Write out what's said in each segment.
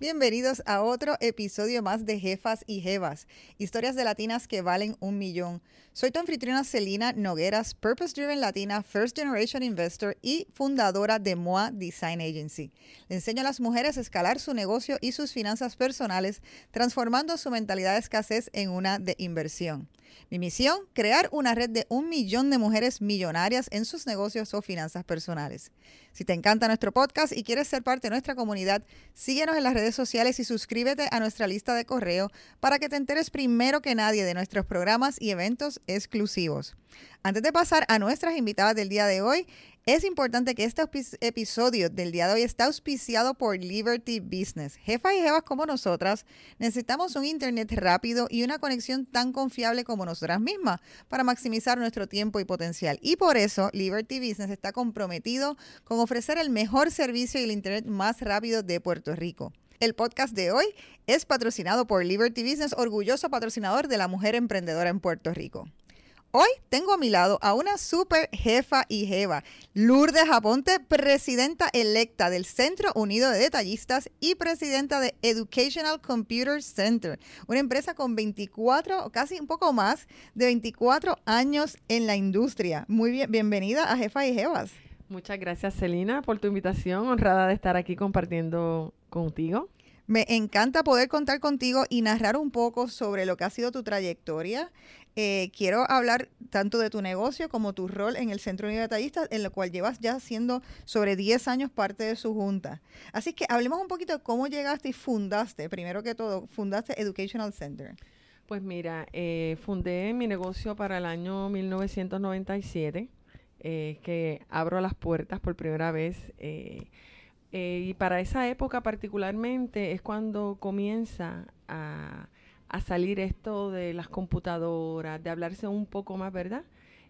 Bienvenidos a otro episodio más de Jefas y Jevas, historias de latinas que valen un millón. Soy tu anfitriona Celina Nogueras, Purpose Driven Latina, First Generation Investor y fundadora de MOA Design Agency. Le enseño a las mujeres a escalar su negocio y sus finanzas personales, transformando su mentalidad de escasez en una de inversión. Mi misión, crear una red de un millón de mujeres millonarias en sus negocios o finanzas personales. Si te encanta nuestro podcast y quieres ser parte de nuestra comunidad, síguenos en las redes sociales y suscríbete a nuestra lista de correo para que te enteres primero que nadie de nuestros programas y eventos exclusivos. Antes de pasar a nuestras invitadas del día de hoy, es importante que este episodio del día de hoy está auspiciado por Liberty Business. Jefas y jefas como nosotras necesitamos un internet rápido y una conexión tan confiable como nosotras mismas para maximizar nuestro tiempo y potencial. Y por eso Liberty Business está comprometido con ofrecer el mejor servicio y el internet más rápido de Puerto Rico. El podcast de hoy es patrocinado por Liberty Business, orgulloso patrocinador de la mujer emprendedora en Puerto Rico. Hoy tengo a mi lado a una super jefa y jeva, Lourdes Aponte, presidenta electa del Centro Unido de Detallistas y presidenta de Educational Computer Center, una empresa con 24, casi un poco más de 24 años en la industria. Muy bien, bienvenida a Jefa y Jevas. Muchas gracias, Celina, por tu invitación. Honrada de estar aquí compartiendo contigo. Me encanta poder contar contigo y narrar un poco sobre lo que ha sido tu trayectoria. Eh, quiero hablar tanto de tu negocio como tu rol en el Centro Unido en lo cual llevas ya siendo sobre 10 años parte de su junta. Así que hablemos un poquito de cómo llegaste y fundaste, primero que todo, fundaste Educational Center. Pues mira, eh, fundé mi negocio para el año 1997, eh, que abro las puertas por primera vez. Eh, y para esa época particularmente es cuando comienza a, salir esto de las computadoras, de hablarse un poco más, ¿verdad?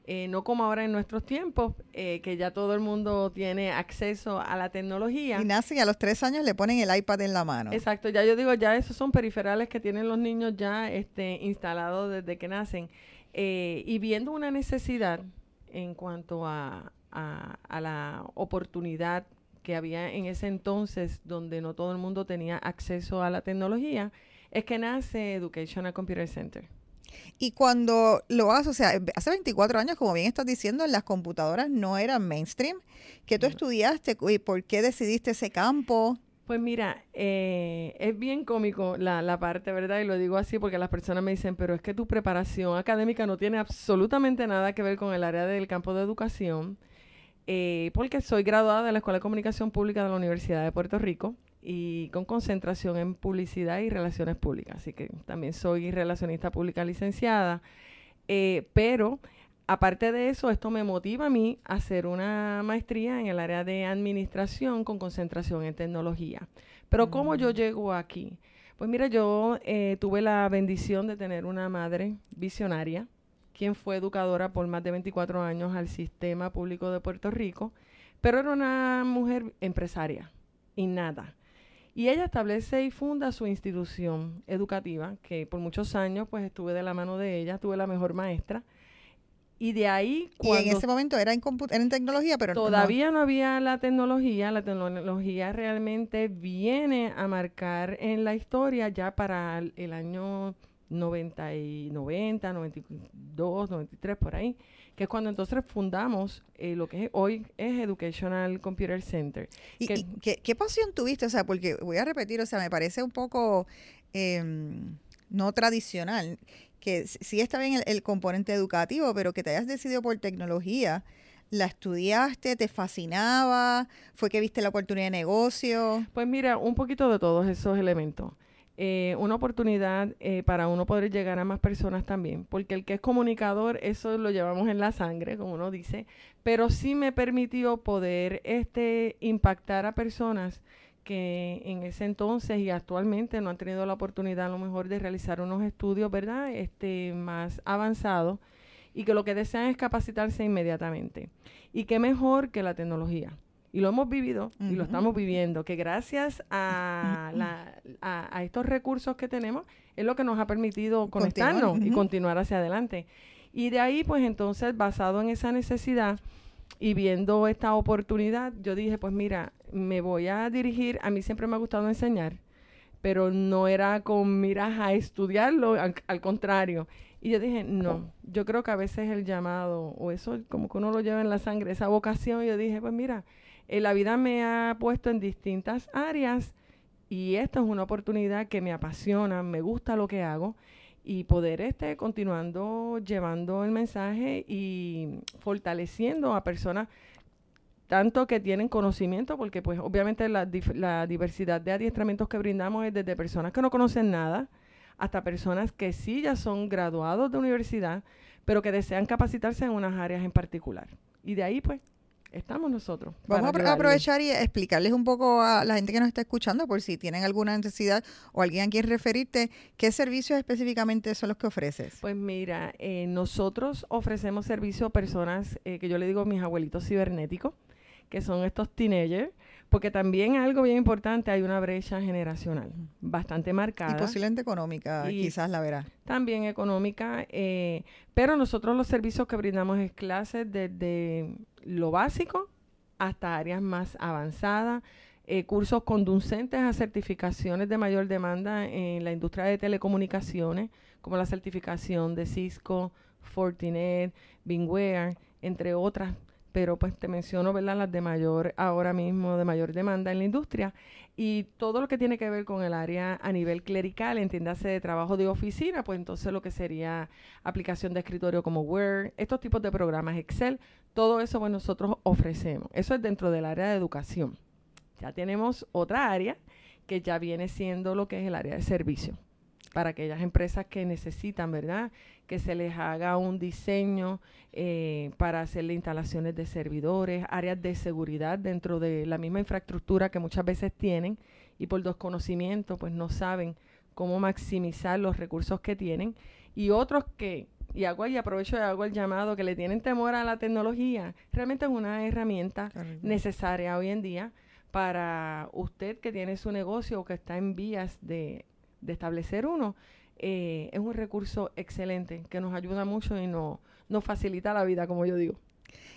Eh, no como ahora en nuestros tiempos, eh, que ya todo el mundo tiene acceso a la tecnología. Y nacen y a los tres años le ponen el iPad en la mano. Exacto, ya yo digo, ya esos son periferales que tienen los niños ya este, instalados desde que nacen. y viendo una necesidad en cuanto a, a la oportunidad que había en ese entonces donde no todo el mundo tenía acceso a la tecnología, es que nace Educational Computer Center. Y cuando lo haces, o sea, hace 24 años, como bien estás diciendo, las computadoras no eran mainstream. ¿Qué tú estudiaste y por qué decidiste ese campo? Pues mira, eh, es bien cómico la, la, parte, ¿verdad? Y lo digo así porque las personas me dicen, pero es que tu preparación académica no tiene absolutamente nada que ver con el área del campo de educación. Eh, porque soy graduada de la Escuela de Comunicación Pública de la Universidad de Puerto Rico y con concentración en publicidad y relaciones públicas. Así que también soy relacionista pública licenciada. Eh, pero aparte de eso, esto me motiva a mí a hacer una maestría en el área de administración con concentración en tecnología. Pero ¿cómo yo mm. llego aquí? Pues mira, yo eh, tuve la bendición de tener una madre visionaria quien fue educadora por más de 24 años al sistema público de Puerto Rico, pero era una mujer empresaria, innata. Y ella establece y funda su institución educativa, que por muchos años pues estuve de la mano de ella, tuve la mejor maestra. Y de ahí cuando... Y en ese momento era en, en tecnología, pero Todavía no. había la tecnología. La tecnología realmente viene a marcar en la historia ya para el año 90, y 90, 92, 93, por ahí, que es cuando entonces fundamos eh, lo que hoy es Educational Computer Center. ¿Y, qué, pasión tuviste? O sea, porque voy a repetir, o sea, me parece un poco em, no tradicional, que sí está bien el, componente educativo, pero que te hayas decidido por tecnología. ¿La estudiaste? ¿Te fascinaba? ¿Fue que viste la oportunidad de negocio? Pues mira, un poquito de todos esos elementos. Eh, una oportunidad eh, para uno poder llegar a más personas también, porque el que es comunicador, eso lo llevamos en la sangre, como uno dice, pero sí me permitió poder este, impactar a personas que en ese entonces y actualmente no han tenido la oportunidad a lo mejor de realizar unos estudios, ¿verdad?, este, más avanzados y que lo que desean es capacitarse inmediatamente. Y qué mejor que la tecnología y lo hemos vivido y lo estamos viviendo, que gracias a, a, estos recursos que tenemos es lo que nos ha permitido conectarnos y continuar hacia adelante. Y de ahí, pues entonces, basado en esa necesidad y viendo esta oportunidad, yo dije, pues mira, me voy a dirigir, a mí siempre me ha gustado enseñar, pero no era con miras a estudiarlo, al, contrario. Y yo dije, no, yo creo que a veces el llamado, o eso como que uno lo lleva en la sangre, esa vocación, yo dije, pues mira, eh, la vida me ha puesto en distintas áreas y esta es una oportunidad que me apasiona, me gusta lo que hago y poder este continuando llevando el mensaje y fortaleciendo a personas tanto que tienen conocimiento, porque pues obviamente la, la, diversidad de adiestramientos que brindamos es desde personas que no conocen nada hasta personas que sí ya son graduados de universidad, pero que desean capacitarse en unas áreas en particular. Y de ahí pues estamos nosotros. Vamos a aprovechar y explicarles un poco a la gente que nos está escuchando, por si tienen alguna necesidad o alguien a quien referirte, ¿qué servicios específicamente son los que ofreces? Pues mira, eh, nosotros ofrecemos servicio a personas eh, que yo le digo mis abuelitos cibernéticos que son estos teenagers, porque también algo bien importante, hay una brecha generacional bastante marcada. Y posiblemente económica, quizás la verá. También económica, eh, pero nosotros los servicios que brindamos es clases desde lo básico hasta áreas más avanzadas, eh, cursos conducentes a certificaciones de mayor demanda en la industria de telecomunicaciones, como la certificación de Cisco, Fortinet, Bingware, entre otras pero pues te menciono, ¿verdad? Las de mayor, ahora mismo, de mayor demanda en la industria y todo lo que tiene que ver con el área a nivel clerical, entiéndase de trabajo de oficina, pues entonces lo que sería aplicación de escritorio como Word, estos tipos de programas Excel, todo eso pues nosotros ofrecemos. Eso es dentro del área de educación. Ya tenemos otra área que ya viene siendo lo que es el área de servicio para aquellas empresas que necesitan, ¿verdad? Que se les haga un diseño eh, para hacerle instalaciones de servidores, áreas de seguridad dentro de la misma infraestructura que muchas veces tienen y por desconocimiento pues no saben cómo maximizar los recursos que tienen y otros que y hago y aprovecho y hago el llamado que le tienen temor a la tecnología, realmente es una herramienta necesaria hoy en día para usted que tiene su negocio o que está en vías de de establecer uno, eh, es un recurso excelente que nos ayuda mucho y nos facilita la vida, como yo digo.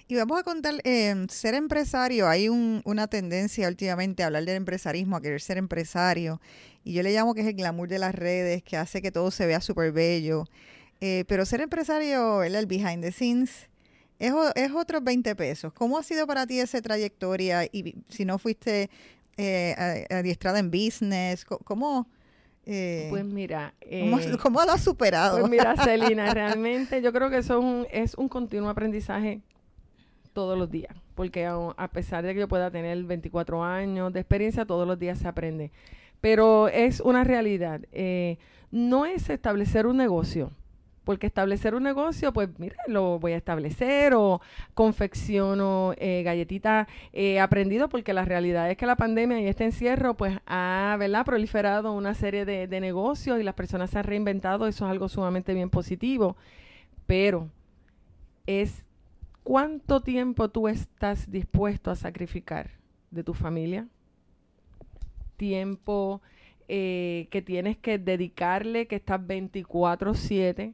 Y vamos a contar, eh, ser empresario, hay una tendencia últimamente a hablar del empresarismo, a querer ser empresario, y yo le llamo que es el glamour de las redes, que hace que todo se vea súper bello. Eh, pero ser empresario, el behind the scenes, es, es otros 20 pesos. ¿Cómo ha sido para ti esa trayectoria? Y si no fuiste adiestrada en business, ¿cómo, eh, pues mira, ¿cómo, eh, lo has superado? Pues mira, Celina, realmente yo creo que eso es un, es un continuo aprendizaje todos los días, porque a, pesar de que yo pueda tener 24 años de experiencia, todos los días se aprende. Pero es una realidad. Eh, no es establecer un negocio, porque establecer un negocio, pues mira, lo voy a establecer o confecciono eh, galletitas. Eh, aprendido, porque la realidad es que la pandemia y este encierro, pues ha ¿verdad? proliferado una serie de, negocios y las personas se han reinventado, eso es algo sumamente bien positivo, pero es cuánto tiempo tú estás dispuesto a sacrificar de tu familia, tiempo eh, que tienes que dedicarle, que estás 24/7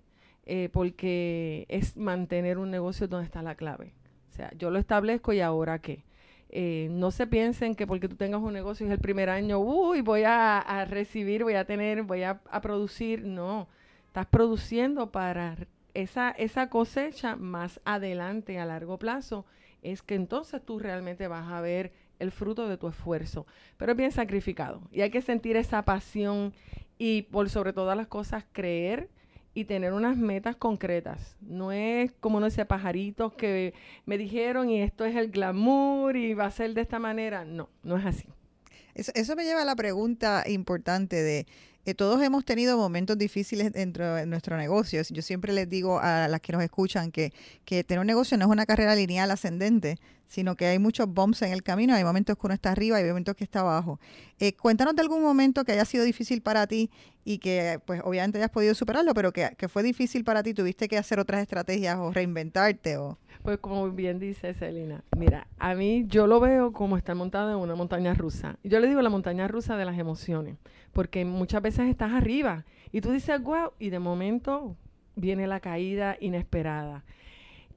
eh, porque es mantener un negocio donde está la clave. O sea, yo lo establezco y ahora qué. Eh, no se piensen que porque tú tengas un negocio es el primer año, uy, voy a, recibir, voy a tener, voy a, producir. No, estás produciendo para esa, esa cosecha más adelante a largo plazo. Es que entonces tú realmente vas a ver el fruto de tu esfuerzo. Pero es bien sacrificado y hay que sentir esa pasión y por sobre todas las cosas creer y tener unas metas concretas. No es como no ese pajaritos que me dijeron y esto es el glamour y va a ser de esta manera. No, no es así. Eso, me lleva a la pregunta importante de, eh, todos hemos tenido momentos difíciles dentro de nuestro negocio. Yo siempre les digo a las que nos escuchan que, que tener un negocio no es una carrera lineal ascendente, sino que hay muchos bumps en el camino, hay momentos que uno está arriba hay momentos que está abajo. Eh, cuéntanos de algún momento que haya sido difícil para ti y que pues obviamente hayas podido superarlo, pero que, fue difícil para ti, tuviste que hacer otras estrategias o reinventarte o... Pues como bien dice Celina, mira, a mí yo lo veo como estar montado en una montaña rusa. Yo le digo la montaña rusa de las emociones, porque muchas veces estás arriba y tú dices, wow, y de momento viene la caída inesperada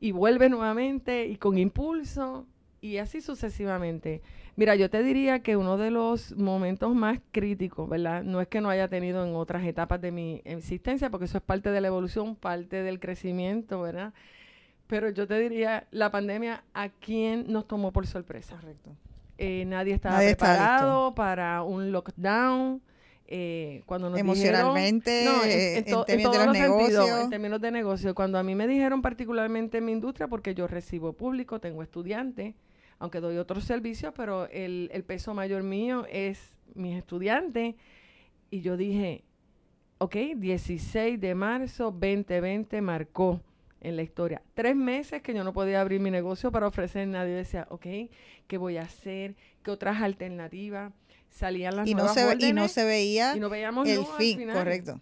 y vuelve nuevamente y con impulso y así sucesivamente. Mira, yo te diría que uno de los momentos más críticos, ¿verdad? No es que no haya tenido en otras etapas de mi existencia, porque eso es parte de la evolución, parte del crecimiento, ¿verdad? Pero yo te diría, la pandemia, ¿a quién nos tomó por sorpresa? Correcto. Eh, nadie estaba preparado para un lockdown. Eh, cuando nos Emocionalmente, en, términos de los negocios. en términos de negocio. Cuando a mí me dijeron particularmente en mi industria, porque yo recibo público, tengo estudiantes, aunque doy otros servicios, pero el, el peso mayor mío es mis estudiantes. Y yo dije, ok, 16 de marzo 2020 marcó en la historia. Tres meses que yo no podía abrir mi negocio para ofrecer nadie. decía, ok, ¿qué voy a hacer? ¿Qué otras alternativas? Salían las y nuevas no se, Y no se veía y no veíamos el fin, correcto.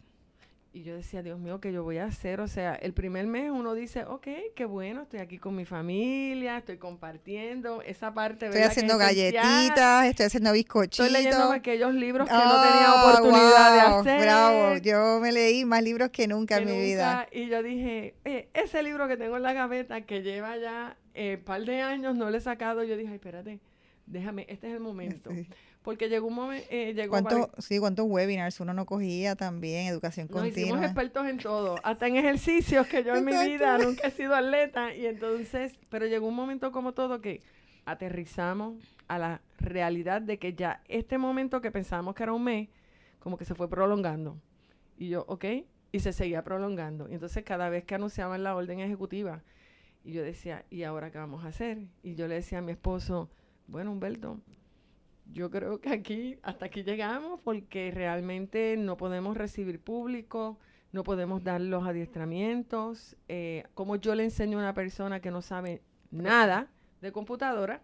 Y yo decía, Dios mío, ¿qué yo voy a hacer? O sea, el primer mes uno dice, ok, qué bueno, estoy aquí con mi familia, estoy compartiendo esa parte. Estoy haciendo galletitas, estoy haciendo bizcochitos. Estoy leyendo aquellos libros que no tenía ah, oportunidad de hacer. Bravo, yo me leí más libros que nunca en mi vida. Y yo dije, ese libro que tengo en la gaveta, que lleva ya un eh, par de años, no lo he sacado, yo dije, ay, espérate, déjame, este es el momento. Porque llegó un momento... Eh, llegó ¿Cuánto, sí, ¿cuántos webinars uno no cogía también? Educación Nos continua. hicimos expertos en todo, hasta en ejercicios que yo en mi vida nunca he sido atleta. Y entonces, pero llegó un momento como todo que aterrizamos a la realidad de que ya este momento que pensábamos que era un mes, como que se fue prolongando. Y yo, ok, y se seguía prolongando. Y entonces cada vez que anunciaban la orden ejecutiva, y yo decía, ¿y ahora qué vamos a hacer? Y yo le decía a mi esposo, bueno, Humberto, yo creo que aquí, hasta aquí llegamos porque realmente no podemos recibir público, no podemos dar los adiestramientos. Eh, como yo le enseño a una persona que no sabe nada de computadora,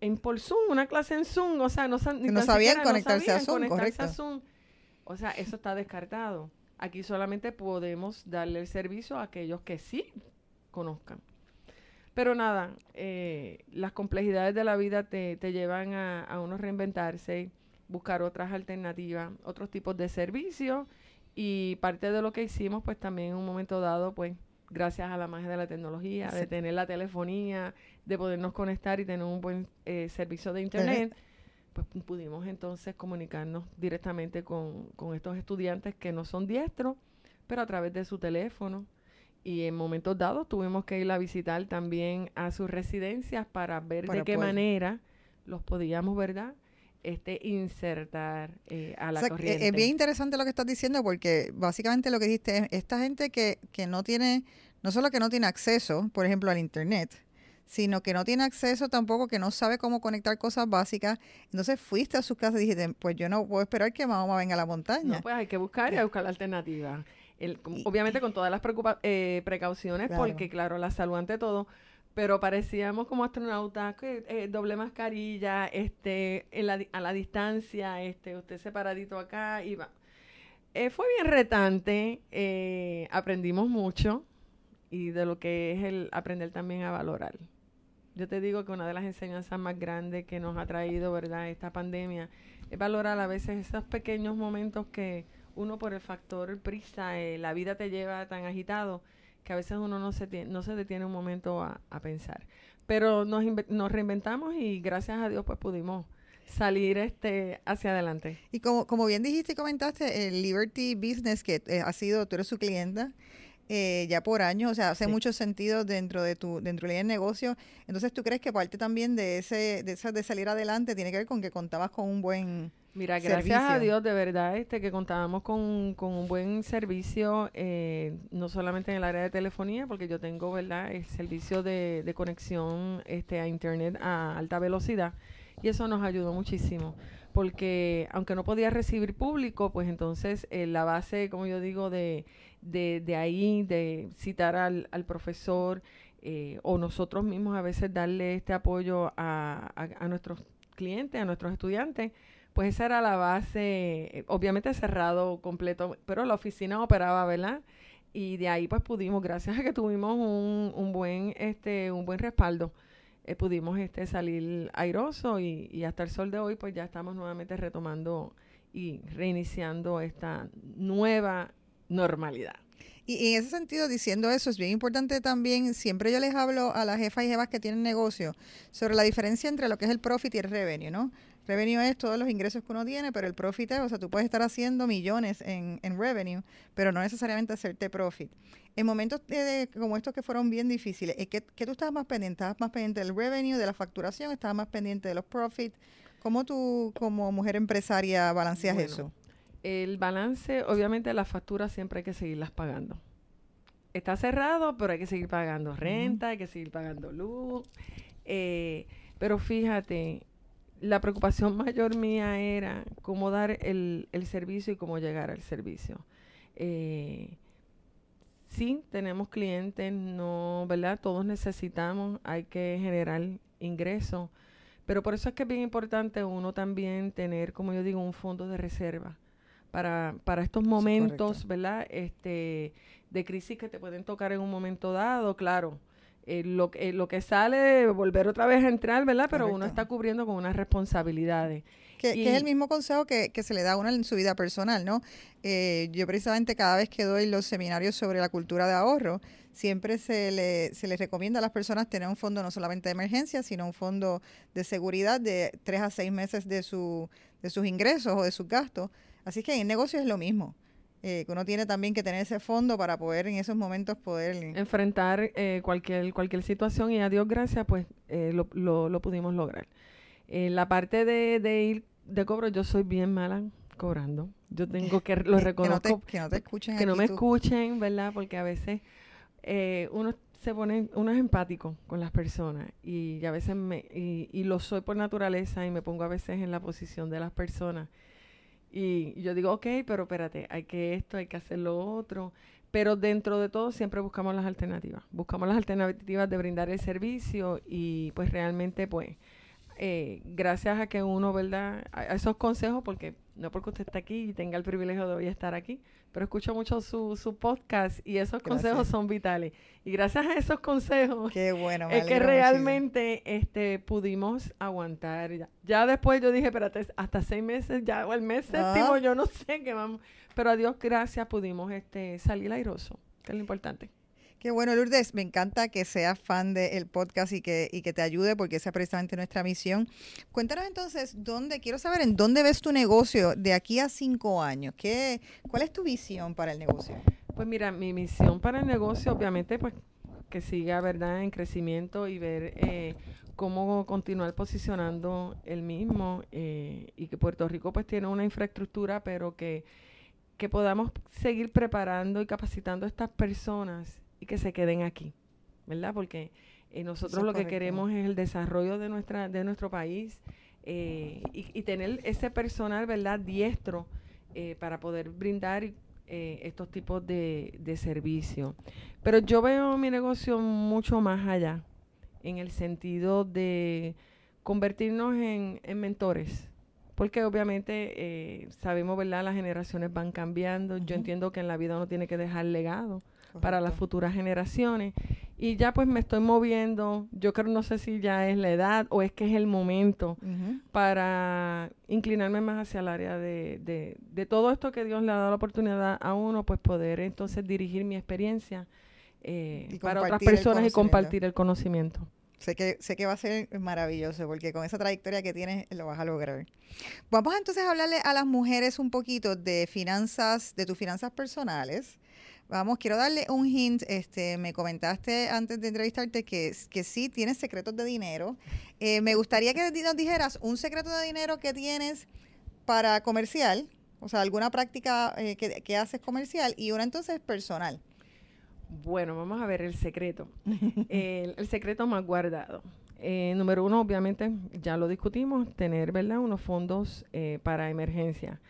en por Zoom, una clase en Zoom, o sea, no, no sabían conectarse, a, Zoom, conectarse a Zoom. O sea, eso está descartado. Aquí solamente podemos darle el servicio a aquellos que sí conozcan. Pero nada, eh, las complejidades de la vida te, te llevan a, a, uno reinventarse, buscar otras alternativas, otros tipos de servicios. Y parte de lo que hicimos pues también en un momento dado pues gracias a la magia de la tecnología, de tener la telefonía, de podernos conectar y tener un buen eh, servicio de internet, pues pudimos entonces comunicarnos directamente con, con estos estudiantes que no son diestros, pero a través de su teléfono, y en momentos dados tuvimos que ir a visitar también a sus residencias para ver de qué manera los podíamos, ¿verdad? Este, insertar eh, a la o corriente. Es bien interesante lo que estás diciendo porque básicamente lo que dijiste es esta gente que, que no tiene, no solo que no tiene acceso, por ejemplo, al Internet, sino que no tiene acceso tampoco, que no sabe cómo conectar cosas básicas. Entonces fuiste a su casa y dijiste, pues yo no puedo esperar que mamá venga a la montaña. No, pues hay que buscar y hay buscar la alternativa obviamente con todas las eh, precauciones, porque claro, la salud ante todo, pero parecíamos como astronautas, que, eh, doble mascarilla, este, a la distancia, este, usted separadito acá, iba. Eh, fue bien retante, aprendimos mucho y de lo que es el aprender también a valorar. Yo te digo que una de las enseñanzas más grandes que nos ha traído, ¿verdad?, esta pandemia, es valorar a veces esos pequeños momentos que uno por el factor prisa, eh, la vida te lleva tan agitado que a veces uno no se, no se detiene un momento a, pensar. Pero nos, nos reinventamos y gracias a Dios pues pudimos salir este hacia adelante. Y como, como bien dijiste y comentaste, el Liberty Business, que eh, ha sido, tú eres su clienta, eh, ya por años, o sea, hace mucho sentido dentro de tu dentro del negocio. Entonces, ¿tú crees que parte también de ese de, esa, de salir adelante tiene que ver con que contabas con un buen Mira, gracias a Dios, de verdad, este que contábamos con, un buen servicio, eh, no solamente en el área de telefonía, porque yo tengo, ¿verdad?, el servicio de, de conexión este, a Internet a alta velocidad, y eso nos ayudó muchísimo, porque aunque no podía recibir público, pues entonces eh, la base, como yo digo, de, de, de ahí, de citar al, al profesor, eh, o nosotros mismos a veces darle este apoyo a, a, nuestros clientes, a nuestros estudiantes, pues esa era la base, eh, obviamente cerrado completo, pero la oficina operaba, ¿verdad? Y de ahí pues pudimos, gracias a que tuvimos un, un buen, este, un buen respaldo, eh, pudimos este salir airoso y, y hasta el sol de hoy pues ya estamos nuevamente retomando y reiniciando esta nueva normalidad. Y en ese sentido, diciendo eso, es bien importante también, siempre yo les hablo a las jefas y jefas que tienen negocio sobre la diferencia entre lo que es el profit y el revenue, ¿no? Revenue es todos los ingresos que uno tiene, pero el profit es, o sea, tú puedes estar haciendo millones en, en revenue, pero no necesariamente hacerte profit. En momentos de, como estos que fueron bien difíciles, ¿qué, ¿qué, tú estabas más pendiente? ¿Estabas más pendiente del revenue, de la facturación? ¿Estabas más pendiente de los profits? ¿Cómo tú, como mujer empresaria, balanceas eso? El balance, obviamente, las facturas siempre hay que seguirlas pagando. Está cerrado, pero hay que seguir pagando renta, hay que seguir pagando luz. Eh, pero fíjate, la preocupación mayor mía era cómo dar el, el servicio y cómo llegar al servicio. Eh, sí, tenemos clientes, no, ¿verdad? Todos necesitamos, hay que generar ingresos, pero por eso es que es bien importante uno también tener, como yo digo, un fondo de reserva para, para estos momentos, ¿verdad? Este, de crisis que te pueden tocar en un momento dado, claro eh, lo, eh, lo que sale, volver otra vez a entrar, ¿verdad? Pero uno está cubriendo con unas responsabilidades. Que, es el mismo consejo que, que, se le da a uno en su vida personal, ¿no? Eh, yo precisamente cada vez que doy los seminarios sobre la cultura de ahorro, siempre se le, se les recomienda a las personas tener un fondo no solamente de emergencia, sino un fondo de seguridad de tres a seis meses de, su, de sus ingresos o de sus gastos. Así que en negocio es lo mismo. Eh, que uno tiene también que tener ese fondo para poder en esos momentos poder enfrentar eh, cualquier cualquier situación y a Dios gracias pues eh, lo, lo, lo, pudimos lograr. La parte de, de, ir de cobro yo soy bien mala cobrando. Yo tengo que lo reconozco que no te, escuchen que no me escuchen verdad porque a veces uno se pone uno es empático con las personas y, a veces me y, y lo soy por naturaleza y me pongo a veces en la posición de las personas y yo digo, ok, pero espérate, hay que esto, hay que hacer lo otro. Pero dentro de todo siempre buscamos las alternativas. Buscamos las alternativas de brindar el servicio y pues realmente pues eh, gracias a que uno, ¿verdad? A, esos consejos, porque no porque usted está aquí y tenga el privilegio de hoy estar aquí, pero escucho mucho su, su podcast y esos consejos son vitales. Y gracias a esos consejos Qué bueno, es que realmente este, pudimos aguantar. Ya. después yo dije, espérate, hasta seis meses, ya, o el mes séptimo, yo no sé qué vamos. Pero a Dios gracias pudimos este, salir airoso, que es lo importante. Qué bueno, Lourdes. Me encanta que seas fan del podcast y que, y que te ayude porque esa es precisamente nuestra misión. Cuéntanos entonces, ¿dónde, quiero saber, en dónde ves tu negocio de aquí a cinco años? ¿Qué, ¿Cuál es tu visión para el negocio? Pues mira, mi misión para el negocio, obviamente, pues que siga, ¿verdad?, en crecimiento y ver eh, cómo continuar posicionando el mismo eh, y que Puerto Rico pues tiene una infraestructura, pero que, que podamos seguir preparando y capacitando a estas personas y que se queden aquí, ¿verdad? Porque eh, nosotros lo que queremos es el desarrollo de, nuestra, de nuestro país eh, y, tener ese personal, ¿verdad?, diestro eh, para poder brindar estos tipos de, de servicios. Pero yo veo mi negocio mucho más allá, en el sentido de convertirnos en, en mentores porque obviamente sabemos, ¿verdad? Las generaciones van cambiando. Yo entiendo que en la vida uno tiene que dejar legado para las futuras generaciones. Y ya pues me estoy moviendo, yo creo, no sé si ya es la edad o es que es el momento para inclinarme más hacia el área de, de, todo esto que Dios le ha dado la oportunidad a uno, pues poder entonces dirigir mi experiencia eh, para otras personas y compartir el conocimiento. Sé que, sé que va a ser maravilloso porque con esa trayectoria que tienes lo vas a lograr. Vamos entonces a hablarle a las mujeres un poquito de finanzas, de tus finanzas personales. Vamos, quiero darle un hint. Este, me comentaste antes de entrevistarte que, que sí tienes secretos de dinero. Eh, me gustaría que nos dijeras un secreto de dinero que tienes para comercial, o sea, alguna práctica eh, que, haces comercial y una entonces personal. Bueno, vamos a ver el secreto. el, secreto más guardado. Eh, número uno, obviamente, ya lo discutimos, tener, ¿verdad?, unos fondos para emergencia.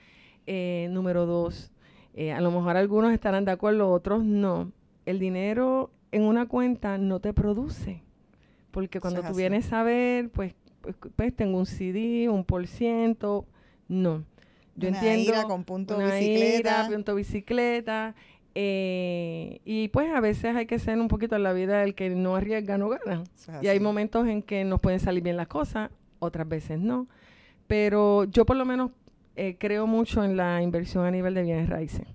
número dos, eh, a lo mejor algunos estarán de acuerdo, otros no. El dinero en una cuenta no te produce. Porque cuando tú vienes a ver, pues, pues, pues, tengo un CD, un por ciento. No. Yo una entiendo. Ira con punto bicicleta. punto bicicleta. Eh, y pues a veces hay que ser un poquito en la vida el que no arriesga, no gana. Y hay momentos en que nos pueden salir bien las cosas, otras veces no. Pero yo por lo menos eh, creo mucho en la inversión a nivel de bienes raíces.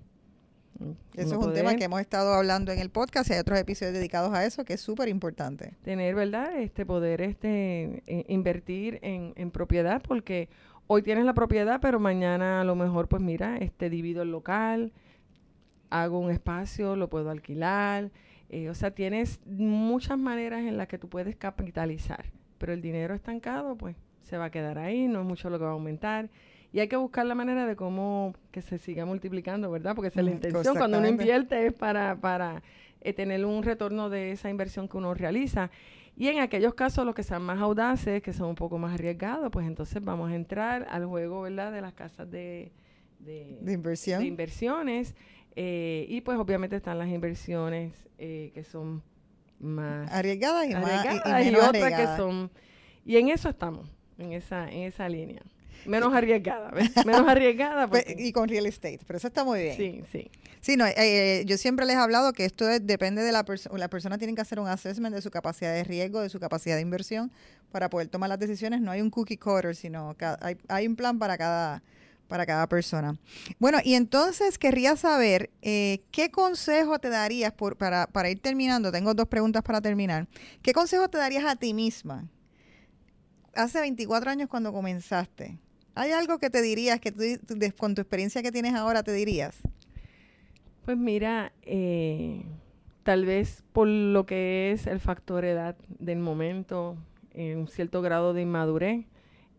Eso es un tema que hemos estado hablando en el podcast y hay otros episodios dedicados a eso que es súper importante. Tener, ¿verdad? Este poder este invertir en, en propiedad porque hoy tienes la propiedad, pero mañana a lo mejor, pues mira, este divido el local, hago un espacio, lo puedo alquilar. Eh, o sea, tienes muchas maneras en las que tú puedes capitalizar, pero el dinero estancado, pues se va a quedar ahí, no es mucho lo que va a aumentar. Y hay que buscar la manera de cómo que se siga multiplicando, ¿verdad? Porque esa es la intención. Cuando uno invierte es para, para eh, tener un retorno de esa inversión que uno realiza. Y en aquellos casos, los que sean más audaces, que son un poco más arriesgados, pues entonces vamos a entrar al juego, ¿verdad? De las casas de, de, inversión. de inversiones. Eh, y pues obviamente están las inversiones eh, que son más arriesgadas y, más, y, otras que son... Y en eso estamos, en esa, en esa línea. Menos arriesgada, Menos arriesgada. Pues, y con real estate, pero eso está muy bien. Sí, sí. Sí, no, eh, yo siempre les he hablado que esto depende de la persona. La persona tiene que hacer un assessment de su capacidad de riesgo, de su capacidad de inversión para poder tomar las decisiones. No hay un cookie cutter, sino hay, hay un plan para cada, para cada persona. Bueno, y entonces querría saber eh, qué consejo te darías por, para, para ir terminando. Tengo dos preguntas para terminar. ¿Qué consejo te darías a ti misma hace 24 años cuando comenzaste? ¿Hay algo que te dirías, que con tu experiencia que tienes ahora, te dirías? Pues mira, eh, tal vez por lo que es el factor edad del momento, en un cierto grado de inmadurez,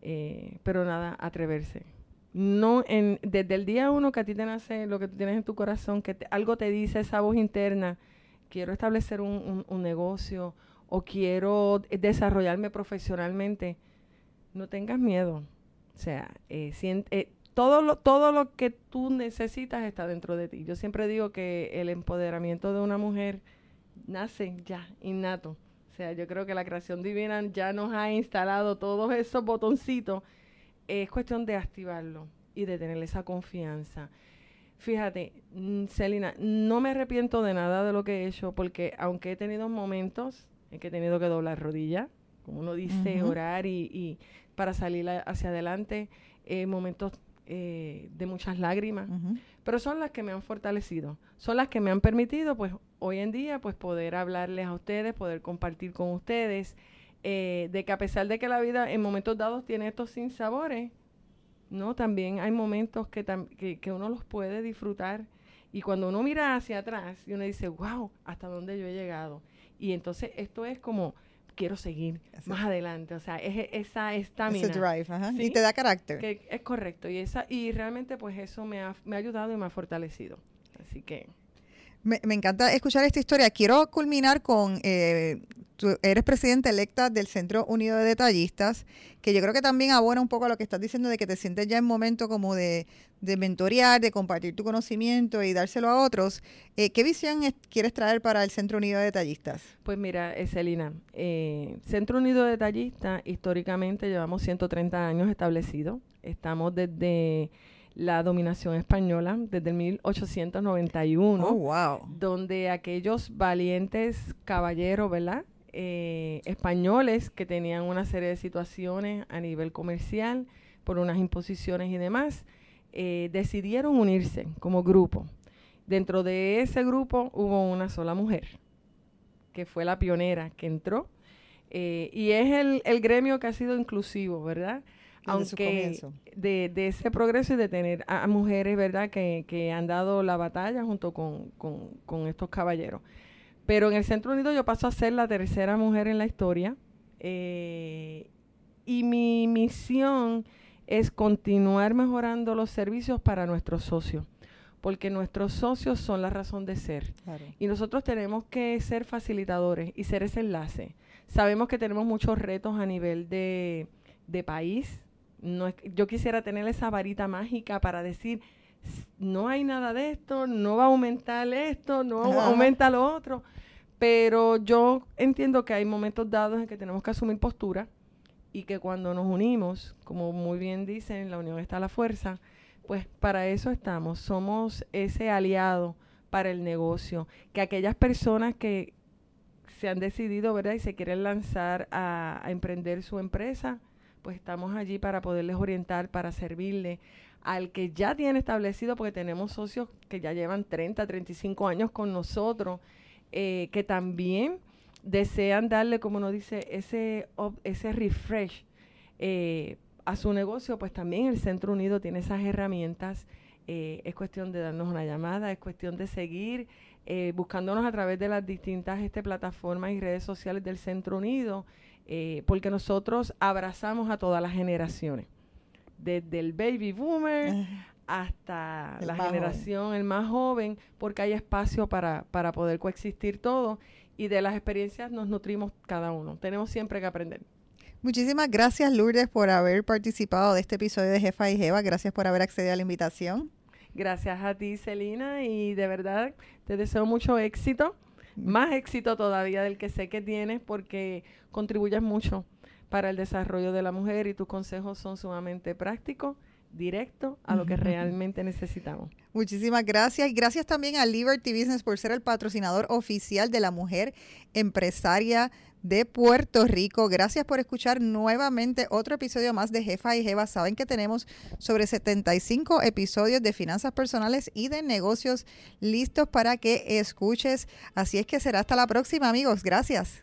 eh, pero nada, atreverse no en, desde el día uno que a ti te nace lo que tú tienes en tu corazón, que algo te dice esa voz interna, quiero establecer un, negocio o quiero desarrollarme profesionalmente, no tengas miedo. O sea, eh, eh, todo, lo, todo lo que tú necesitas está dentro de ti. Yo siempre digo que el empoderamiento de una mujer nace ya, innato. O sea, yo creo que la creación divina ya nos ha instalado todos esos botoncitos es cuestión de activarlo y de tener esa confianza. Fíjate, mm, Celina, no me arrepiento de nada de lo que he hecho porque aunque he tenido momentos en que he tenido que doblar rodillas, como uno dice, orar y, para salir hacia adelante, eh, momentos eh, de muchas lágrimas, pero son las que me han fortalecido, son las que me han permitido, pues hoy en día, pues poder hablarles a ustedes, poder compartir con ustedes eh, de que a pesar de que la vida en momentos dados tiene estos sinsabores, ¿no? También hay momentos que, que, uno los puede disfrutar. Y cuando uno mira hacia atrás y uno dice, wow, hasta dónde yo he llegado. Y entonces esto es como, quiero seguir más adelante. O sea, es esa estamina. Ese drive, Y te da carácter. Que es correcto. Y, esa, y realmente pues eso me ha, me ha ayudado y me ha fortalecido. Así que... Me, me, encanta escuchar esta historia. Quiero culminar con, eh, tú eres presidenta electa del Centro Unido de Detallistas, que yo creo que también abona un poco a lo que estás diciendo de que te sientes ya en momento como de, de mentorear, de compartir tu conocimiento y dárselo a otros. Eh, ¿Qué visión quieres traer para el Centro Unido de Detallistas? Pues mira, Celina, eh, Centro Unido de Detallistas, históricamente llevamos 130 años establecidos. Estamos desde la dominación española desde el 1891. Oh, wow. Donde aquellos valientes caballeros, ¿verdad? Eh, españoles que tenían una serie de situaciones a nivel comercial por unas imposiciones y demás, eh, decidieron unirse como grupo. Dentro de ese grupo hubo una sola mujer, que fue la pionera que entró, eh, y es el, el gremio que ha sido inclusivo, ¿verdad? aunque de, de, ese progreso y de tener a, mujeres, ¿verdad?, que, que, han dado la batalla junto con, con, estos caballeros. Pero en el Centro Unido yo paso a ser la tercera mujer en la historia eh, y mi misión es continuar mejorando los servicios para nuestros socios, porque nuestros socios son la razón de ser. Y nosotros tenemos que ser facilitadores y ser ese enlace. Sabemos que tenemos muchos retos a nivel de, de país, no yo quisiera tener esa varita mágica para decir, no hay nada de esto, no va a aumentar esto, no aumenta lo otro. Pero yo entiendo que hay momentos dados en que tenemos que asumir postura y que cuando nos unimos, como muy bien dicen, la unión está la fuerza, pues para eso estamos. Somos ese aliado para el negocio. Que aquellas personas que se han decidido, ¿verdad? Y se quieren lanzar a emprender su empresa, pues estamos allí para poderles orientar, para servirle. al que ya tiene establecido, porque tenemos socios que ya llevan 30, 35 años con nosotros, eh, que también desean darle, como nos dice, ese, ese refresh eh, a su negocio, pues también el Centro Unido tiene esas herramientas. Eh, es cuestión de darnos una llamada, es cuestión de seguir buscándonos a través de las distintas este, plataformas y redes sociales del Centro Unido, porque nosotros abrazamos a todas las generaciones desde el baby boomer hasta la generación, el más joven, porque hay espacio para, para poder coexistir todo y de las experiencias nos nutrimos cada uno. Tenemos siempre que aprender. Muchísimas gracias Lourdes por haber participado de este episodio de Jefa y Jeva. Gracias por haber accedido a la invitación. Gracias a ti, Celina, y de verdad te deseo mucho éxito, más éxito todavía del que sé que tienes, porque contribuyes mucho para el desarrollo de la mujer y tus consejos son sumamente prácticos, directos a lo que realmente necesitamos. Muchísimas gracias y gracias también a Liberty Business por ser el patrocinador oficial de la mujer empresaria de Puerto Rico. Gracias por escuchar nuevamente otro episodio más de Jefa y Jeva. Saben que tenemos sobre 75 episodios de finanzas personales y de negocios listos para que escuches. Así es que será hasta la próxima, amigos. Gracias.